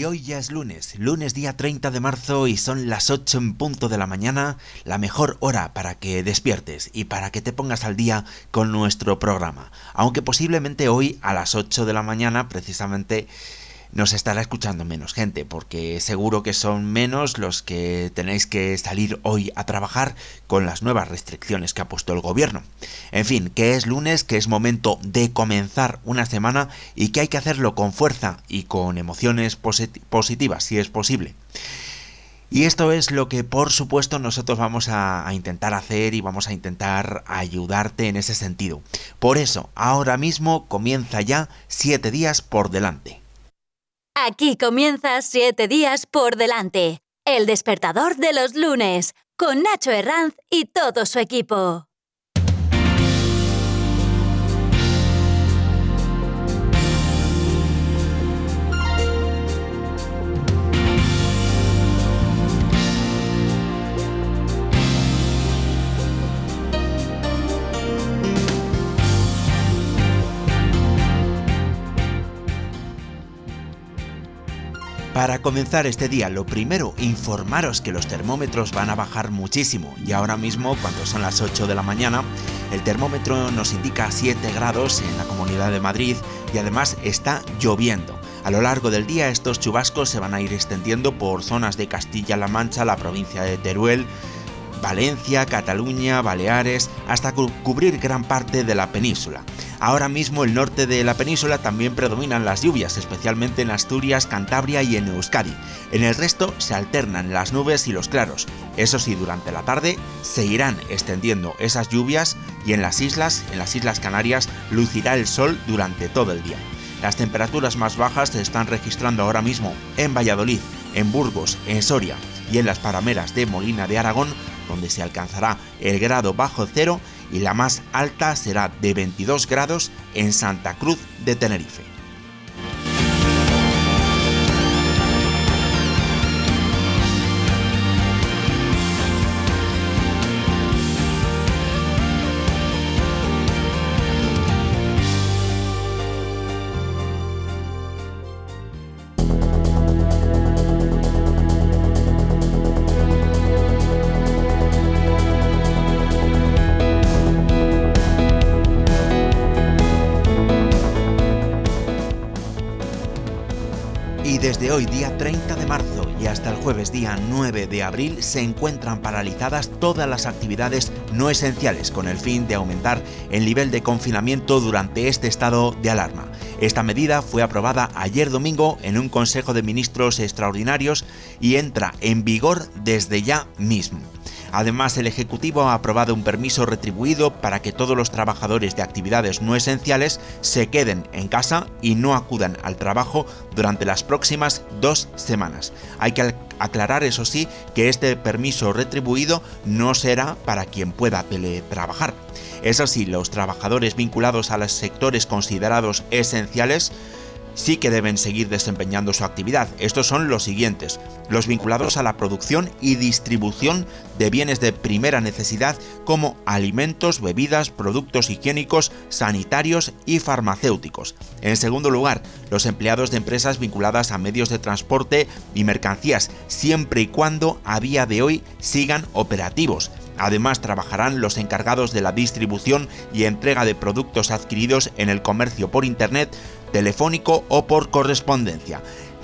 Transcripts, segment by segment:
Y hoy ya es lunes, lunes día 30 de marzo y son las 8 en punto de la mañana, la mejor hora para que despiertes y para que te pongas al día con nuestro programa. Aunque posiblemente hoy a las 8 de la mañana precisamente nos estará escuchando menos gente, porque seguro que son menos los que tenéis que salir hoy a trabajar con las nuevas restricciones que ha puesto el gobierno. En fin, que es lunes, que es momento de comenzar una semana y que hay que hacerlo con fuerza y con emociones positivas, si es posible. Y esto es lo que por supuesto nosotros vamos a, a, intentar hacer y vamos a intentar ayudarte en ese sentido. Por eso, ahora mismo comienza ya 7 días por delante. Aquí comienza Siete días por delante. El despertador de los lunes, con Nacho Herranz y todo su equipo. Para comenzar este día, lo primero, informaros que los termómetros van a bajar muchísimo y ahora mismo, cuando son las 8 de la mañana, el termómetro nos indica 7 grados en la Comunidad de Madrid y además está lloviendo. A lo largo del día estos chubascos se van a ir extendiendo por zonas de Castilla-La Mancha, la provincia de Teruel, Valencia, Cataluña, Baleares, hasta cubrir gran parte de la península. Ahora mismo el norte de la península también predominan las lluvias, especialmente en Asturias, Cantabria y en Euskadi. En el resto se alternan las nubes y los claros. Eso sí, durante la tarde se irán extendiendo esas lluvias y en las islas, en las Islas Canarias, lucirá el sol durante todo el día. Las temperaturas más bajas se están registrando ahora mismo en Valladolid, en Burgos, en Soria y en las parameras de Molina de Aragón, donde se alcanzará el grado bajo cero y la más alta será de 22 grados en Santa Cruz de Tenerife. Hoy, día 30 de marzo, y hasta el jueves, día 9 de abril, se encuentran paralizadas todas las actividades no esenciales con el fin de aumentar el nivel de confinamiento durante este estado de alarma. Esta medida fue aprobada ayer domingo en un Consejo de Ministros extraordinarios y entra en vigor desde ya mismo. Además, el Ejecutivo ha aprobado un permiso retribuido para que todos los trabajadores de actividades no esenciales se queden en casa y no acudan al trabajo durante las próximas dos semanas. Hay que aclarar, eso sí, que este permiso retribuido no será para quien pueda teletrabajar. Eso sí, los trabajadores vinculados a los sectores considerados esenciales sí que deben seguir desempeñando su actividad. Estos son los siguientes, los vinculados a la producción y distribución de bienes de primera necesidad como alimentos, bebidas, productos higiénicos, sanitarios y farmacéuticos. En segundo lugar, los empleados de empresas vinculadas a medios de transporte y mercancías, siempre y cuando a día de hoy sigan operativos. Además, trabajarán los encargados de la distribución y entrega de productos adquiridos en el comercio por Internet, telefónico o por correspondencia.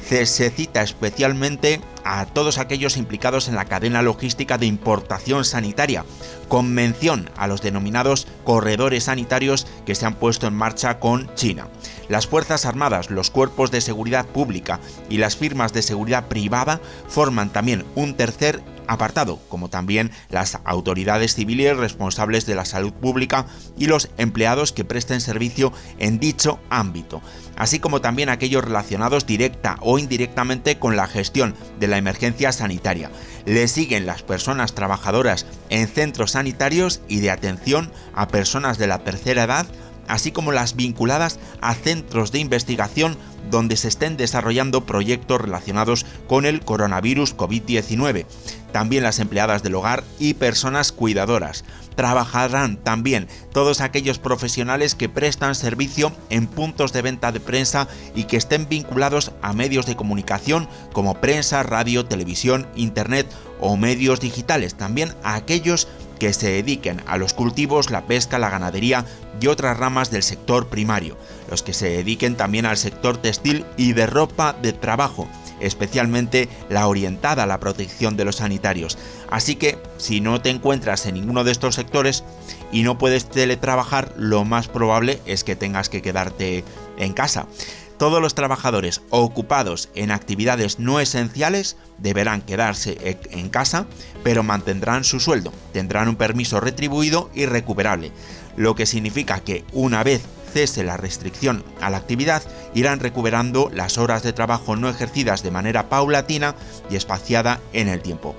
Se cita especialmente a todos aquellos implicados en la cadena logística de importación sanitaria, con mención a los denominados corredores sanitarios que se han puesto en marcha con China. Las Fuerzas Armadas, los cuerpos de seguridad pública y las firmas de seguridad privada forman también un tercer apartado, como también las autoridades civiles responsables de la salud pública y los empleados que presten servicio en dicho ámbito, así como también aquellos relacionados directa o indirectamente con la gestión de la emergencia sanitaria. Le siguen las personas trabajadoras en centros sanitarios y de atención a personas de la tercera edad, así como las vinculadas a centros de investigación donde se estén desarrollando proyectos relacionados con el coronavirus COVID-19. También las empleadas del hogar y personas cuidadoras. Trabajarán también todos aquellos profesionales que prestan servicio en puntos de venta de prensa y que estén vinculados a medios de comunicación como prensa, radio, televisión, internet o medios digitales. También a aquellos que se dediquen a los cultivos, la pesca, la ganadería y otras ramas del sector primario, los que se dediquen también al sector textil y de ropa de trabajo, especialmente la orientada a la protección de los sanitarios. Así que si no te encuentras en ninguno de estos sectores y no puedes teletrabajar, lo más probable es que tengas que quedarte en casa. Todos los trabajadores ocupados en actividades no esenciales deberán quedarse en casa, pero mantendrán su sueldo, tendrán un permiso retribuido y recuperable, lo que significa que una vez cese la restricción a la actividad, irán recuperando las horas de trabajo no ejercidas de manera paulatina y espaciada en el tiempo.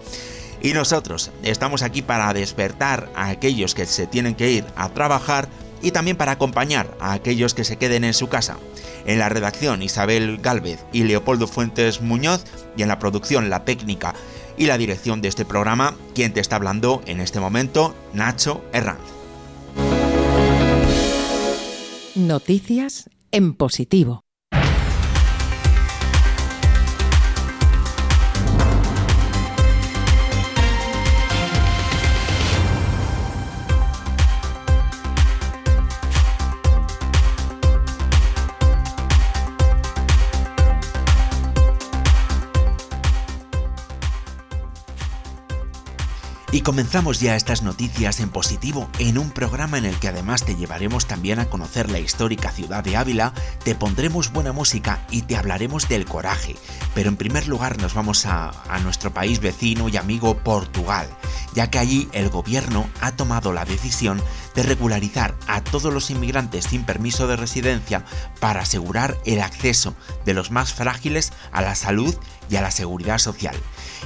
Y nosotros estamos aquí para despertar a aquellos que se tienen que ir a trabajar y también para acompañar a aquellos que se queden en su casa. En la redacción Isabel Galvez y Leopoldo Fuentes Muñoz y en la producción, la técnica y la dirección de este programa, quien te está hablando en este momento, Nacho Herranz. Noticias en positivo. Y comenzamos ya estas noticias en positivo en un programa en el que además te llevaremos también a conocer la histórica ciudad de Ávila, te pondremos buena música y te hablaremos del coraje. Pero en primer lugar nos vamos a, nuestro país vecino y amigo Portugal, ya que allí el gobierno ha tomado la decisión de regularizar a todos los inmigrantes sin permiso de residencia para asegurar el acceso de los más frágiles a la salud y a la seguridad social.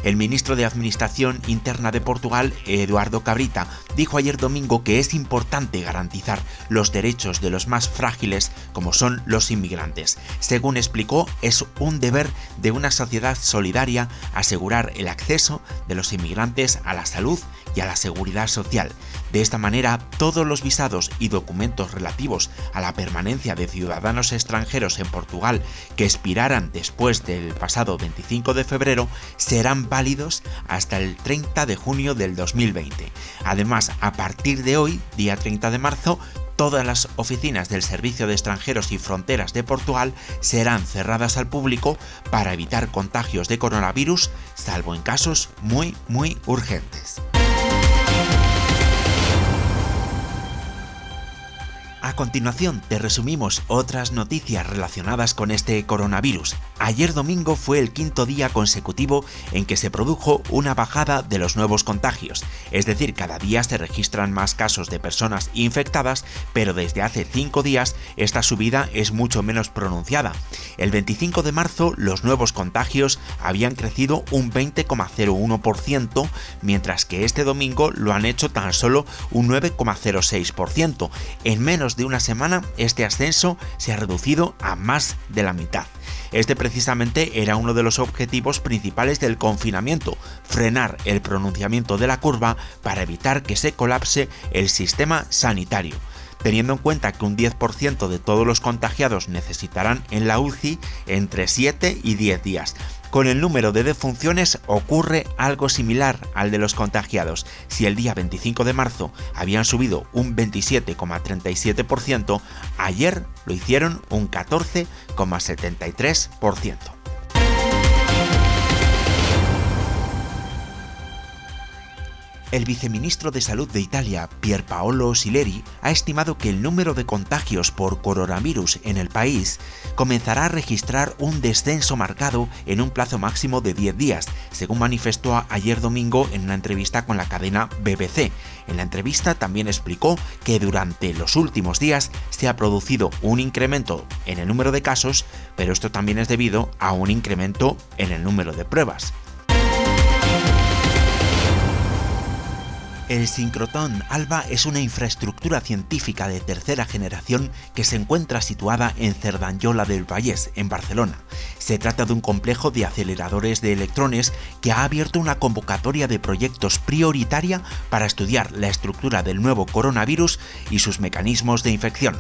El ministro de Administración Interna de Portugal, Eduardo Cabrita, dijo ayer domingo que es importante garantizar los derechos de los más frágiles como son los inmigrantes. Según explicó, es un deber de una sociedad solidaria asegurar el acceso de los inmigrantes a la salud y a la seguridad social. De esta manera, todos los visados y documentos relativos a la permanencia de ciudadanos extranjeros en Portugal que expiraran después del pasado 25 de febrero serán válidos hasta el 30 de junio del 2020. Además, a partir de hoy, día 30 de marzo, todas las oficinas del Servicio de Extranjeros y Fronteras de Portugal serán cerradas al público para evitar contagios de coronavirus, salvo en casos muy, muy urgentes. A continuación te resumimos otras noticias relacionadas con este coronavirus. Ayer domingo fue el quinto día consecutivo en que se produjo una bajada de los nuevos contagios, es decir, cada día se registran más casos de personas infectadas, pero desde hace cinco días esta subida es mucho menos pronunciada. El 25 de marzo los nuevos contagios habían crecido un 20,01%, mientras que este domingo lo han hecho tan solo un 9,06%. En menos de una semana, este ascenso se ha reducido a más de la mitad. Este precisamente era uno de los objetivos principales del confinamiento, frenar el pronunciamiento de la curva para evitar que se colapse el sistema sanitario teniendo en cuenta que un 10% de todos los contagiados necesitarán en la UCI entre 7 y 10 días. Con el número de defunciones ocurre algo similar al de los contagiados. Si el día 25 de marzo habían subido un 27,37%, ayer lo hicieron un 14,73%. El viceministro de Salud de Italia, Pierpaolo Sileri, ha estimado que el número de contagios por coronavirus en el país comenzará a registrar un descenso marcado en un plazo máximo de 10 días, según manifestó ayer domingo en una entrevista con la cadena BBC. En la entrevista también explicó que durante los últimos días se ha producido un incremento en el número de casos, pero esto también es debido a un incremento en el número de pruebas. El sincrotón ALBA es una infraestructura científica de tercera generación que se encuentra situada en Cerdanyola del Vallès, en Barcelona. Se trata de un complejo de aceleradores de electrones que ha abierto una convocatoria de proyectos prioritaria para estudiar la estructura del nuevo coronavirus y sus mecanismos de infección.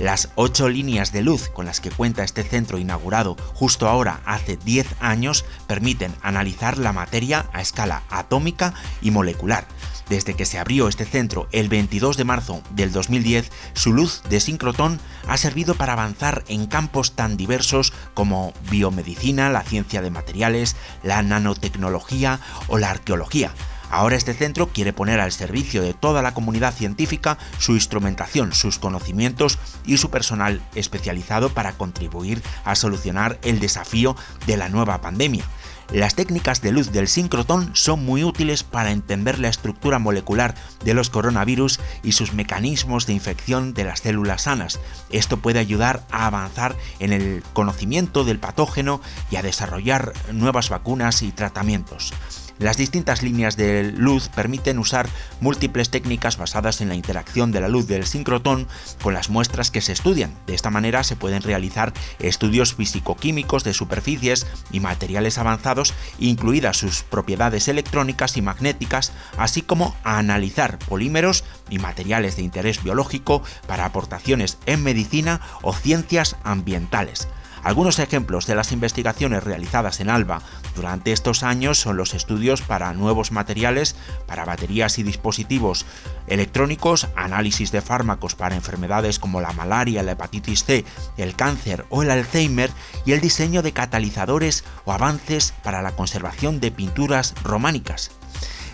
Las ocho líneas de luz con las que cuenta este centro inaugurado justo ahora hace 10 años permiten analizar la materia a escala atómica y molecular. Desde que se abrió este centro el 22 de marzo del 2010, su luz de sincrotón ha servido para avanzar en campos tan diversos como biomedicina, la ciencia de materiales, la nanotecnología o la arqueología. Ahora este centro quiere poner al servicio de toda la comunidad científica su instrumentación, sus conocimientos y su personal especializado para contribuir a solucionar el desafío de la nueva pandemia. Las técnicas de luz del sincrotón son muy útiles para entender la estructura molecular de los coronavirus y sus mecanismos de infección de las células sanas. Esto puede ayudar a avanzar en el conocimiento del patógeno y a desarrollar nuevas vacunas y tratamientos. Las distintas líneas de luz permiten usar múltiples técnicas basadas en la interacción de la luz del sincrotón con las muestras que se estudian. De esta manera se pueden realizar estudios físico-químicos de superficies y materiales avanzados, incluidas sus propiedades electrónicas y magnéticas, así como analizar polímeros y materiales de interés biológico para aportaciones en medicina o ciencias ambientales. Algunos ejemplos de las investigaciones realizadas en ALBA durante estos años son los estudios para nuevos materiales, para baterías y dispositivos electrónicos, análisis de fármacos para enfermedades como la malaria, la hepatitis C, el cáncer o el Alzheimer y el diseño de catalizadores o avances para la conservación de pinturas románicas.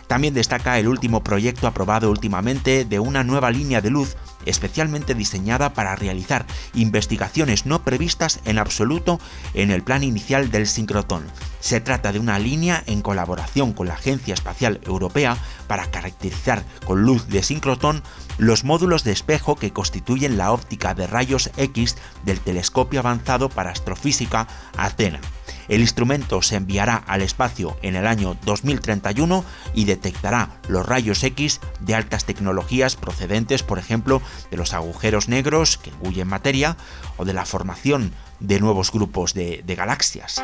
También destaca el último proyecto aprobado últimamente de una nueva línea de luz especialmente diseñada para realizar investigaciones no previstas en absoluto en el plan inicial del sincrotón. Se trata de una línea en colaboración con la Agencia Espacial Europea para caracterizar con luz de sincrotón los módulos de espejo que constituyen la óptica de rayos X del telescopio avanzado para astrofísica Athena. El instrumento se enviará al espacio en el año 2031 y detectará los rayos X de altas tecnologías procedentes, por ejemplo, de los agujeros negros que engullen materia o de la formación de nuevos grupos de, de galaxias.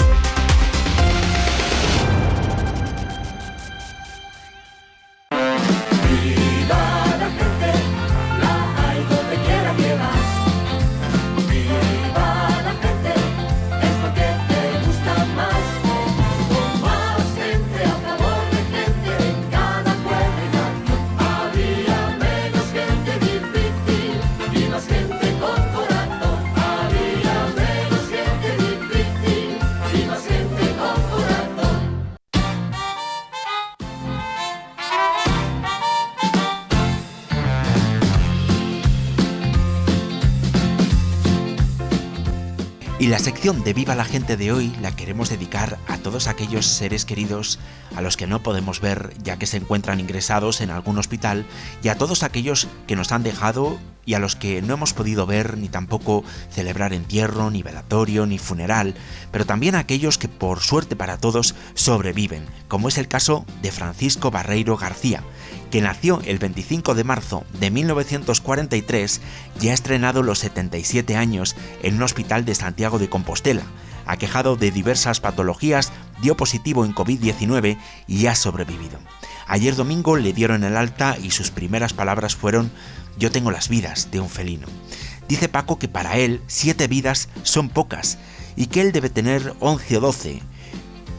Y la sección de Viva la gente de hoy la queremos dedicar a todos aquellos seres queridos a los que no podemos ver ya que se encuentran ingresados en algún hospital y a todos aquellos que nos han dejado y a los que no hemos podido ver ni tampoco celebrar entierro, ni velatorio, ni funeral, pero también a aquellos que por suerte para todos sobreviven, como es el caso de Francisco Barreiro García, que nació el 25 de marzo de 1943, ya ha estrenado los 77 años en un hospital de Santiago de Compostela. Aquejado de diversas patologías, dio positivo en COVID-19 y ha sobrevivido. Ayer domingo le dieron el alta y sus primeras palabras fueron Yo tengo las vidas de un felino. Dice Paco que para él siete vidas son pocas y que él debe tener 11 o 12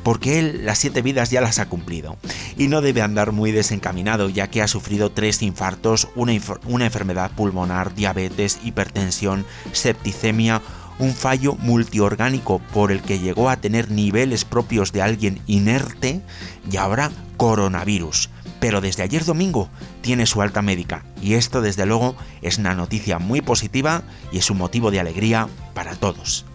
porque él las siete vidas ya las ha cumplido y no debe andar muy desencaminado ya que ha sufrido tres infartos, una, enfermedad pulmonar, diabetes, hipertensión, septicemia, un fallo multiorgánico por el que llegó a tener niveles propios de alguien inerte y ahora coronavirus. Pero desde ayer domingo tiene su alta médica y esto desde luego es una noticia muy positiva y es un motivo de alegría para todos.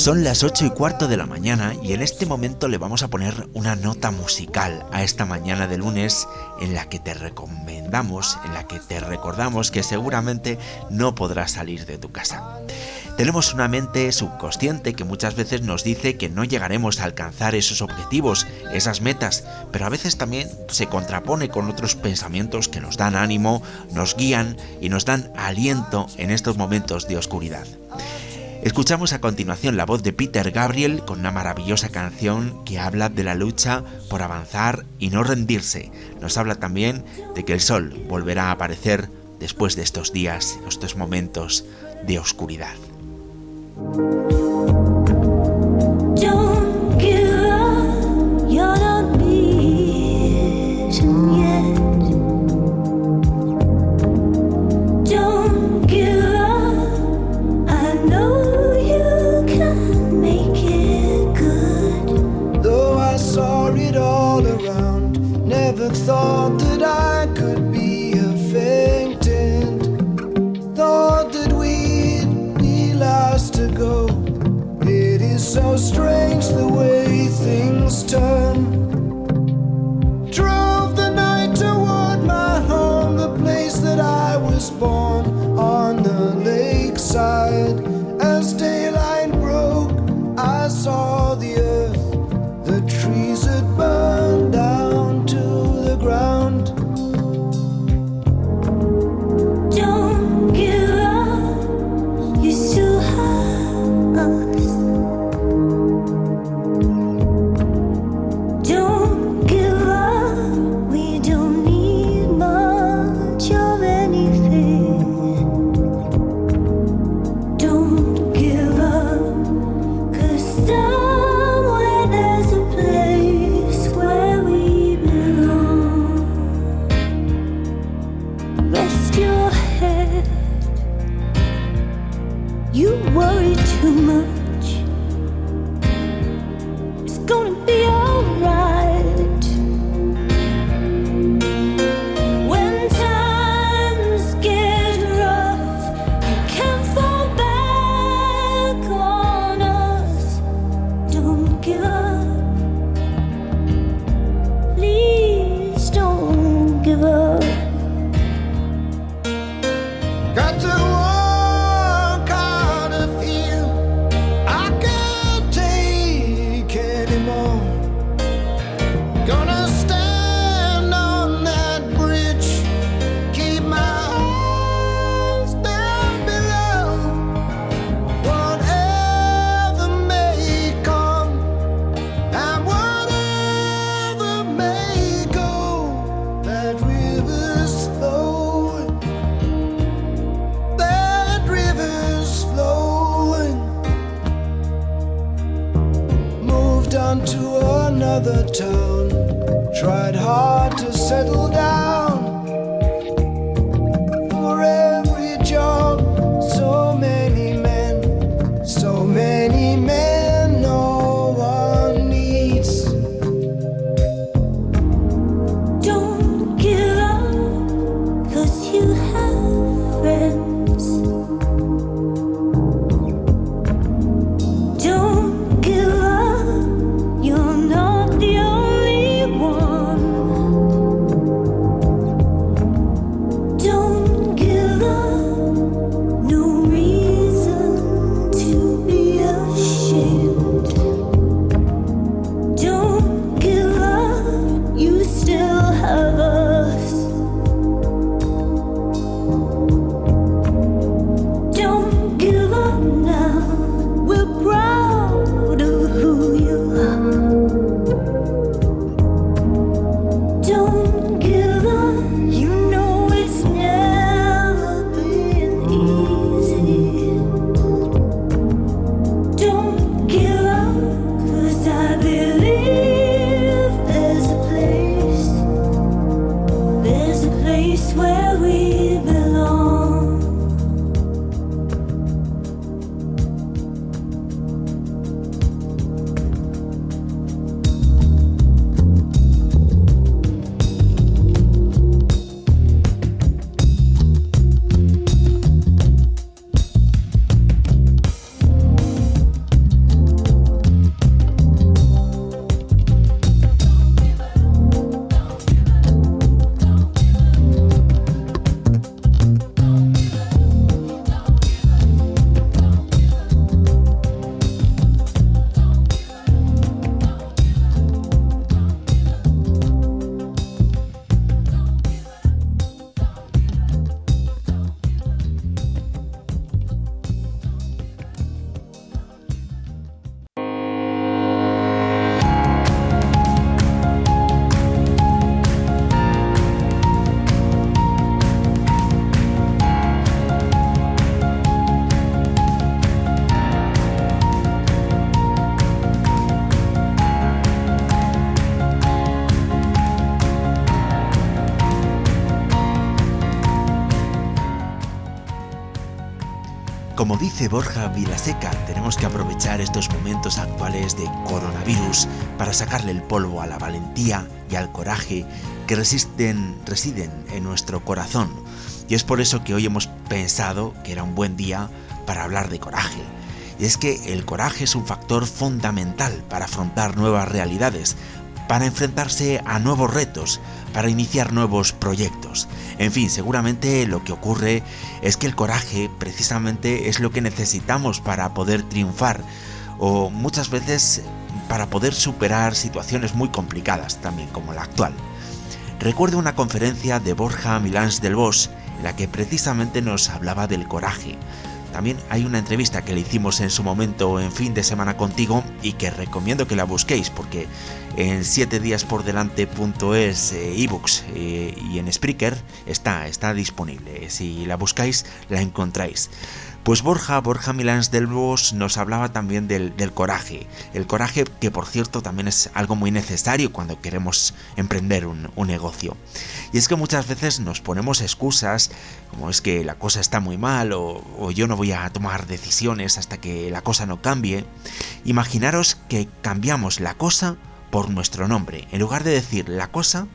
Son las 8 y cuarto de la mañana y en este momento le vamos a poner una nota musical a esta mañana de lunes en la que te recomendamos, en la que te recordamos que seguramente no podrás salir de tu casa. Tenemos una mente subconsciente que muchas veces nos dice que no llegaremos a alcanzar esos objetivos, esas metas, pero a veces también se contrapone con otros pensamientos que nos dan ánimo, nos guían y nos dan aliento en estos momentos de oscuridad. Escuchamos a continuación la voz de Peter Gabriel con una maravillosa canción que habla de la lucha por avanzar y no rendirse. Nos habla también de que el sol volverá a aparecer después de estos días, estos momentos de oscuridad. thought Stay. Borja Vilaseca, tenemos que aprovechar estos momentos actuales de coronavirus para sacarle el polvo a la valentía y al coraje que residen en nuestro corazón. Y es por eso que hoy hemos pensado que era un buen día para hablar de coraje. Y es que el coraje es un factor fundamental para afrontar nuevas realidades, para enfrentarse a nuevos retos, para iniciar nuevos proyectos. En fin, seguramente lo que ocurre es que el coraje precisamente es lo que necesitamos para poder triunfar o muchas veces para poder superar situaciones muy complicadas también como la actual. Recuerdo una conferencia de Borja Milans del Bosch en la que precisamente nos hablaba del coraje, también hay una entrevista que le hicimos en su momento en fin de semana contigo y que recomiendo que la busquéis porque en 7 días por delante.es eh, ebooks eh, y en Spreaker está, está disponible. Si la buscáis la encontráis. Pues Borja, Borja Milans del Bos nos hablaba también del, coraje. El coraje que por cierto también es algo muy necesario cuando queremos emprender un, negocio. Y es que muchas veces nos ponemos excusas como es que la cosa está muy mal o, o yo no voy a tomar decisiones hasta que la cosa no cambie. Imaginaros que cambiamos la cosa por nuestro nombre. En lugar de decir la cosa,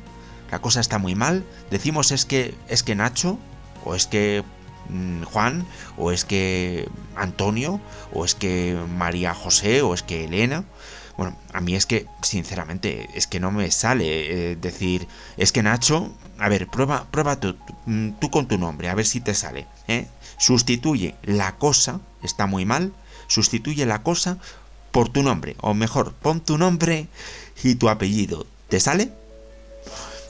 la cosa está muy mal, decimos es que es que Nacho o es que Mm, Juan, o es que Antonio, o es que María José, o es que Elena. Bueno, a mí es que, sinceramente, es que no me sale eh, decir, es que Nacho, a ver, prueba, prueba tú, mm, tú, con tu nombre, a ver si te sale. ¿eh? Sustituye la cosa, está muy mal, sustituye la cosa por tu nombre, o mejor, pon tu nombre y tu apellido. ¿Te sale?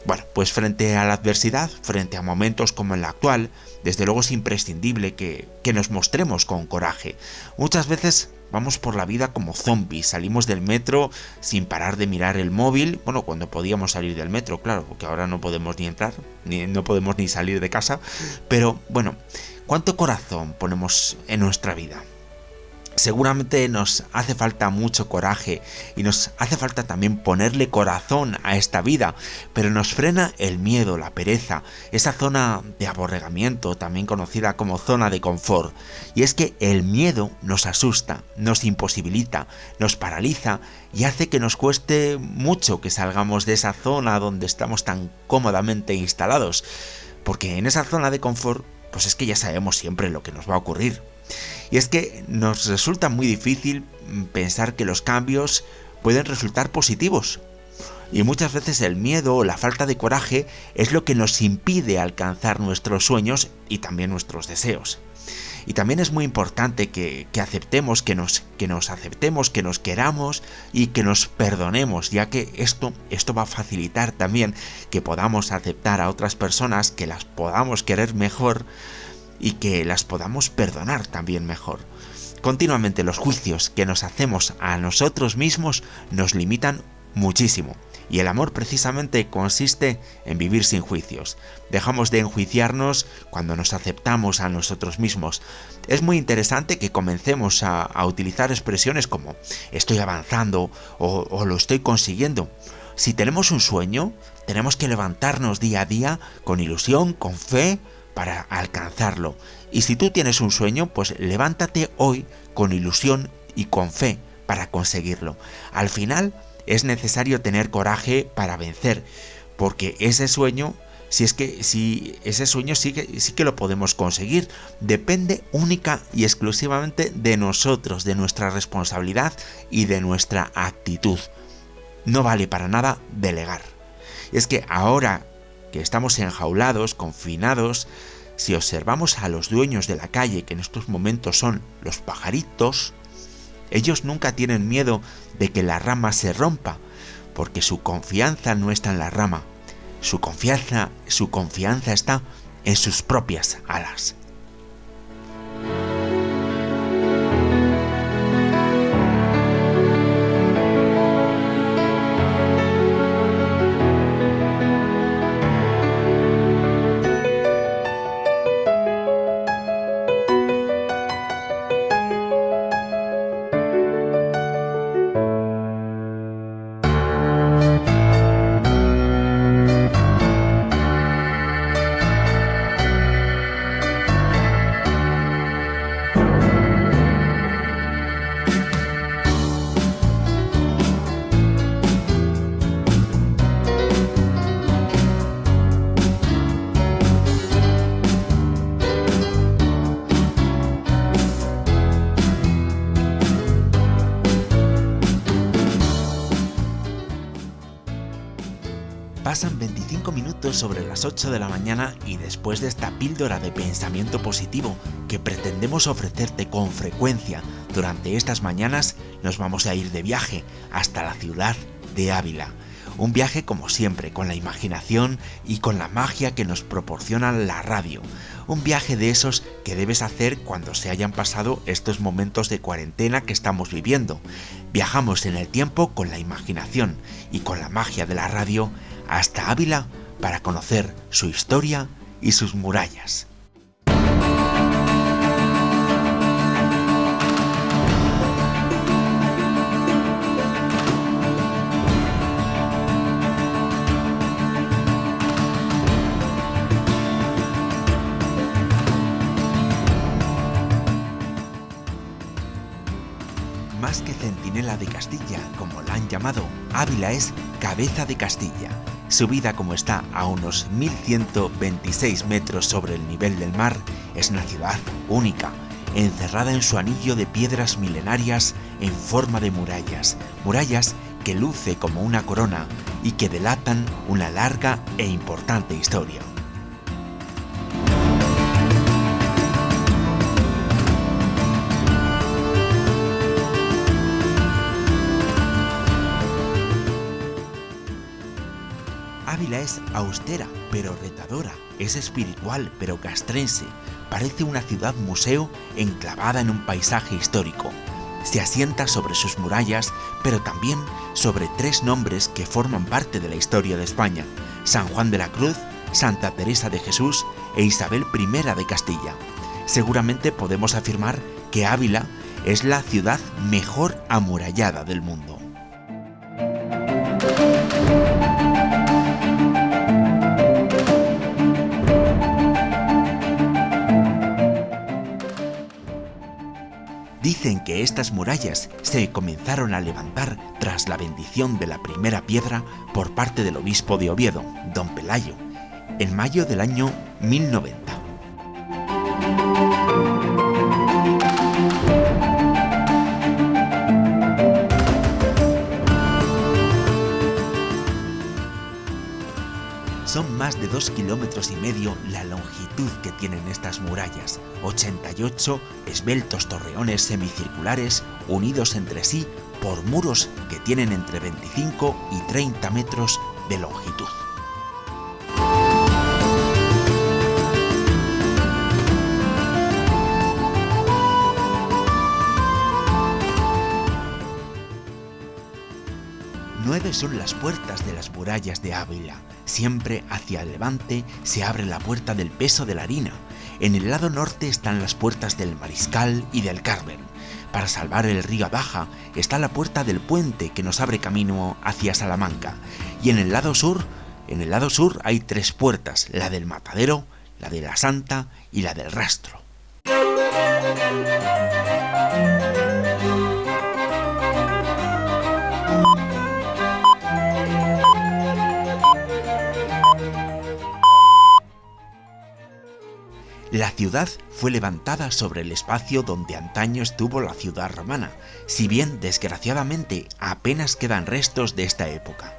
Bueno, pues frente a la adversidad, frente a momentos como el actual, desde luego es imprescindible que, nos mostremos con coraje. Muchas veces vamos por la vida como zombies, salimos del metro sin parar de mirar el móvil, bueno, cuando podíamos salir del metro, claro, porque ahora no podemos ni entrar, ni, no podemos ni salir de casa, pero bueno, ¿cuánto corazón ponemos en nuestra vida? Seguramente nos hace falta mucho coraje y nos hace falta también ponerle corazón a esta vida, pero nos frena el miedo, la pereza, esa zona de aborregamiento, también conocida como zona de confort. Y es que el miedo nos asusta, nos imposibilita, nos paraliza y hace que nos cueste mucho que salgamos de esa zona donde estamos tan cómodamente instalados, porque en esa zona de confort, pues es que ya sabemos siempre lo que nos va a ocurrir. Y es que nos resulta muy difícil pensar que los cambios pueden resultar positivos. Y muchas veces el miedo o la falta de coraje es lo que nos impide alcanzar nuestros sueños y también nuestros deseos. Y también es muy importante que, aceptemos, que nos, que nos aceptemos, que nos queramos y que nos perdonemos, ya que esto, esto va a facilitar también que podamos aceptar a otras personas, que las podamos querer mejor y que las podamos perdonar también mejor. Continuamente los juicios que nos hacemos a nosotros mismos nos limitan muchísimo. Y el amor precisamente consiste en vivir sin juicios. Dejamos de enjuiciarnos cuando nos aceptamos a nosotros mismos. Es muy interesante que comencemos a, utilizar expresiones como estoy avanzando o, lo estoy consiguiendo. Si tenemos un sueño, tenemos que levantarnos día a día con ilusión, con fe, para alcanzarlo. Y si tú tienes un sueño, pues levántate hoy con ilusión y con fe para conseguirlo. Al final es necesario tener coraje para vencer, porque ese sueño, si es que si ese sueño sí que, sí que lo podemos conseguir, depende única y exclusivamente de nosotros, de nuestra responsabilidad y de nuestra actitud. No vale para nada delegar. Es que ahora que estamos enjaulados, confinados, si observamos a los dueños de la calle, que en estos momentos son los pajaritos, ellos nunca tienen miedo de que la rama se rompa, porque su confianza no está en la rama, su confianza, su confianza está en sus propias alas. Pasan 25 minutos sobre las 8 de la mañana y después de esta píldora de pensamiento positivo que pretendemos ofrecerte con frecuencia durante estas mañanas, nos vamos a ir de viaje hasta la ciudad de Ávila. Un viaje como siempre, con la imaginación y con la magia que nos proporciona la radio. Un viaje de esos que debes hacer cuando se hayan pasado estos momentos de cuarentena que estamos viviendo. Viajamos en el tiempo con la imaginación y con la magia de la radio hasta Ávila para conocer su historia y sus murallas. Más que centinela de Castilla, como la han llamado, Ávila es cabeza de Castilla su vida como está a unos 1126 metros sobre el nivel del mar es una ciudad única, encerrada en su anillo de piedras milenarias en forma de murallas, murallas que luce como una corona y que delatan una larga e importante historia. Ávila es austera, pero retadora. Es espiritual, pero castrense. Parece una ciudad museo enclavada en un paisaje histórico. Se asienta sobre sus murallas, pero también sobre tres nombres que forman parte de la historia de España. San Juan de la Cruz, Santa Teresa de Jesús e Isabel I de Castilla. Seguramente podemos afirmar que Ávila es la ciudad mejor amurallada del mundo. Dicen que estas murallas se comenzaron a levantar tras la bendición de la primera piedra por parte del obispo de Oviedo, don Pelayo, en mayo del año 1090. Más de dos kilómetros y medio la longitud que tienen estas murallas, 88 esbeltos torreones semicirculares unidos entre sí por muros que tienen entre 25 y 30 metros de longitud. Nueve son las puertas de las murallas de Ávila. Siempre hacia el levante se abre la puerta del peso de la harina. En el lado norte están las puertas del Mariscal y del Carmen. Para salvar el río Baja está la puerta del puente que nos abre camino hacia Salamanca. Y en el lado sur, en el lado sur hay tres puertas, la del Matadero, la de la Santa y la del Rastro. Ciudad fue levantada sobre el espacio donde antaño estuvo la ciudad romana, si bien desgraciadamente apenas quedan restos de esta época.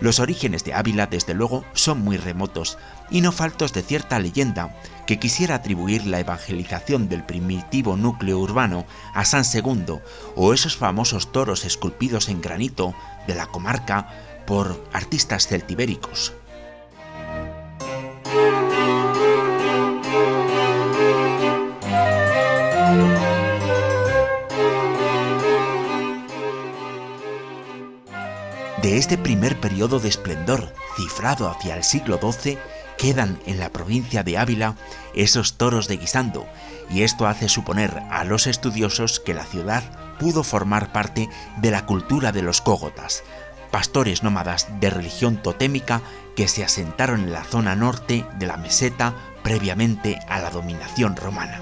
Los orígenes de Ávila, desde luego, son muy remotos y no faltos de cierta leyenda que quisiera atribuir la evangelización del primitivo núcleo urbano a San II o esos famosos toros esculpidos en granito de la comarca por artistas celtibéricos. De este primer periodo de esplendor, cifrado hacia el siglo XII, quedan en la provincia de Ávila esos toros de guisando, y esto hace suponer a los estudiosos que la ciudad pudo formar parte de la cultura de los cógotas, pastores nómadas de religión totémica que se asentaron en la zona norte de la meseta previamente a la dominación romana.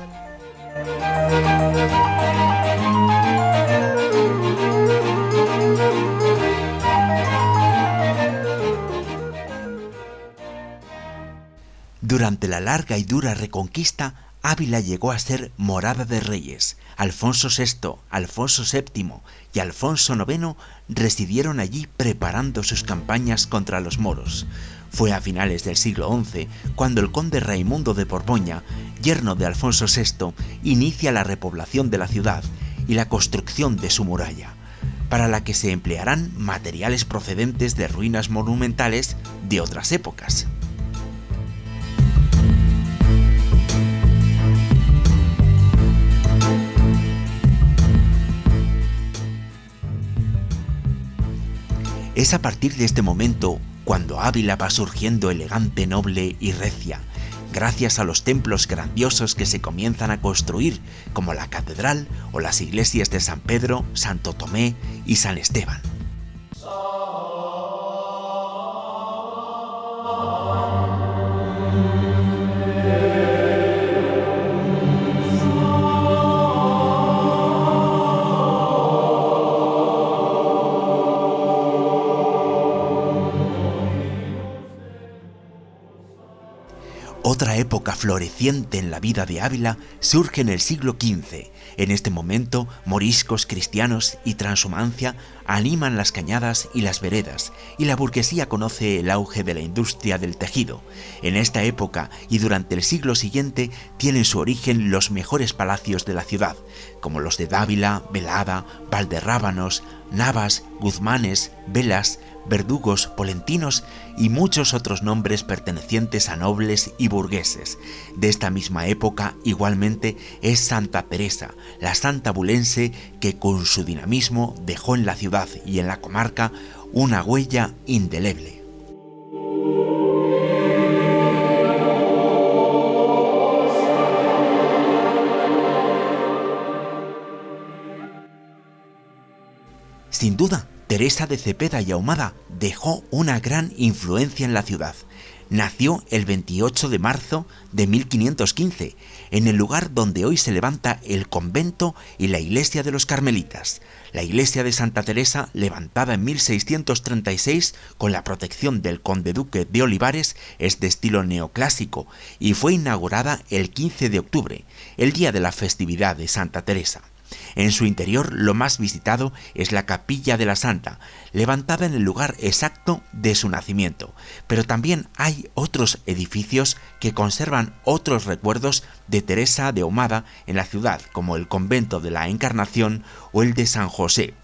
Durante la larga y dura reconquista, Ávila llegó a ser morada de reyes. Alfonso VI, Alfonso VII y Alfonso IX residieron allí preparando sus campañas contra los moros. Fue a finales del siglo XI cuando el conde Raimundo de Borgoña, yerno de Alfonso VI, inicia la repoblación de la ciudad y la construcción de su muralla, para la que se emplearán materiales procedentes de ruinas monumentales de otras épocas. Es a partir de este momento cuando Ávila va surgiendo elegante, noble y recia, gracias a los templos grandiosos que se comienzan a construir, como la catedral o las iglesias de San Pedro, Santo Tomé y San Esteban. Época floreciente en la vida de Ávila surge en el siglo XV. En este momento, moriscos cristianos y transhumancia animan las cañadas y las veredas, y la burguesía conoce el auge de la industria del tejido. En esta época y durante el siglo siguiente tienen su origen los mejores palacios de la ciudad, como los de Dávila, Velada, Valderrábanos, Navas, Guzmanes, Velas, verdugos, polentinos y muchos otros nombres pertenecientes a nobles y burgueses. De esta misma época, igualmente, es Santa Teresa, la santa bulense que con su dinamismo dejó en la ciudad y en la comarca una huella indeleble. Sin duda, Teresa de Cepeda y Ahumada dejó una gran influencia en la ciudad. Nació el 28 de marzo de 1515, en el lugar donde hoy se levanta el convento y la iglesia de los Carmelitas. La iglesia de Santa Teresa, levantada en 1636 con la protección del conde duque de Olivares, es de estilo neoclásico y fue inaugurada el 15 de octubre, el día de la festividad de Santa Teresa. En su interior lo más visitado es la capilla de la Santa, levantada en el lugar exacto de su nacimiento, pero también hay otros edificios que conservan otros recuerdos de Teresa de Ahumada en la ciudad, como el convento de la Encarnación o el de San José,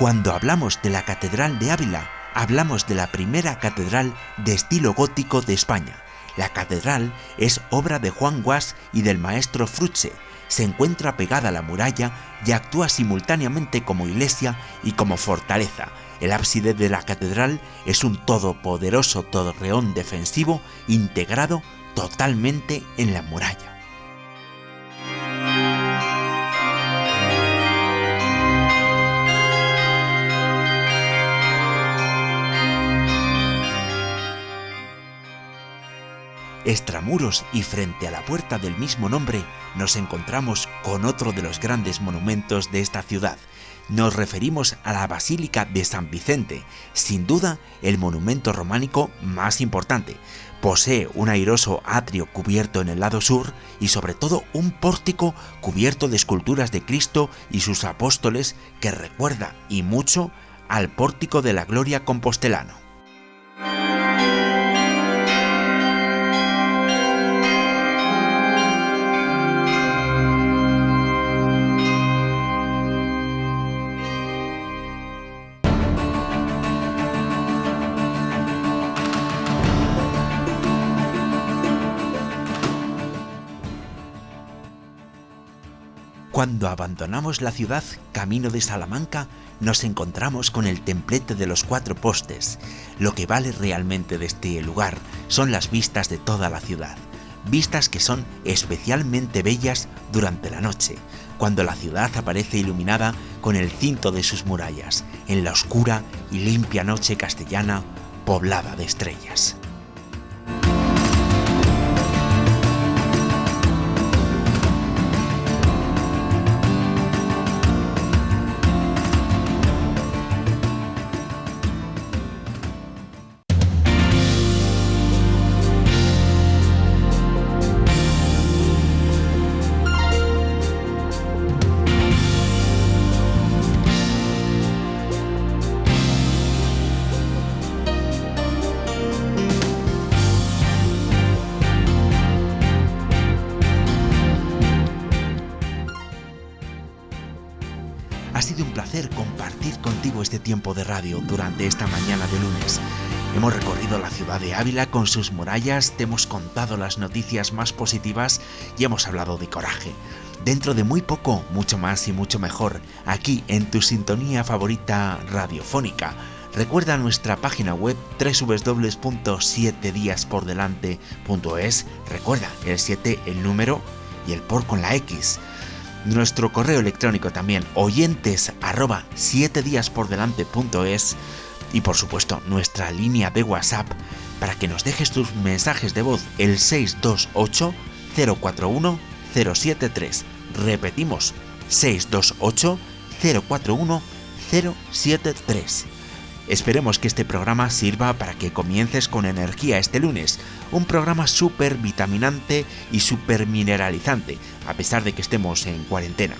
Cuando hablamos de la Catedral de Ávila, hablamos de la primera catedral de estilo gótico de España. La catedral es obra de Juan Guas y del maestro Fruche. Se encuentra pegada a la muralla y actúa simultáneamente como iglesia y como fortaleza. El ábside de la catedral es un todopoderoso torreón defensivo integrado totalmente en la muralla. Extramuros y frente a la puerta del mismo nombre nos encontramos con otro de los grandes monumentos de esta ciudad. Nos referimos a la Basílica de San Vicente, sin duda el monumento románico más importante. Posee un airoso atrio cubierto en el lado sur y sobre todo un pórtico cubierto de esculturas de Cristo y sus apóstoles que recuerda y mucho al pórtico de la Gloria compostelano. Cuando abandonamos la ciudad camino de Salamanca, nos encontramos con el templete de los cuatro postes. Lo que vale realmente de este lugar son las vistas de toda la ciudad, vistas que son especialmente bellas durante la noche, cuando la ciudad aparece iluminada con el cinto de sus murallas, en la oscura y limpia noche castellana poblada de estrellas. Durante esta mañana de lunes. Hemos recorrido la ciudad de Ávila con sus murallas, te hemos contado las noticias más positivas y hemos hablado de coraje. Dentro de muy poco, mucho más y mucho mejor, aquí en tu sintonía favorita radiofónica. Recuerda nuestra página web www.7diaspordelante.es. Recuerda el 7 el número y el por con la X. Nuestro correo electrónico también oyentes arroba 7 diaspordelante.es y por supuesto nuestra línea de WhatsApp para que nos dejes tus mensajes de voz el 628 041 073. Repetimos, 628 041 073. Esperemos que este programa sirva para que comiences con energía este lunes, un programa súper vitaminante y súper mineralizante, a pesar de que estemos en cuarentena.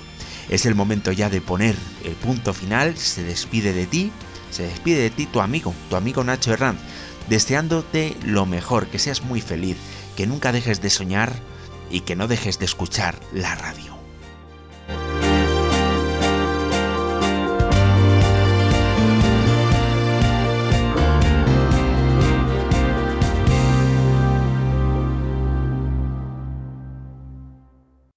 Es el momento ya de poner el punto final, se despide de ti, se despide de ti tu amigo, tu amigo Nacho Herranz, deseándote lo mejor, que seas muy feliz, que nunca dejes de soñar y que no dejes de escuchar la radio.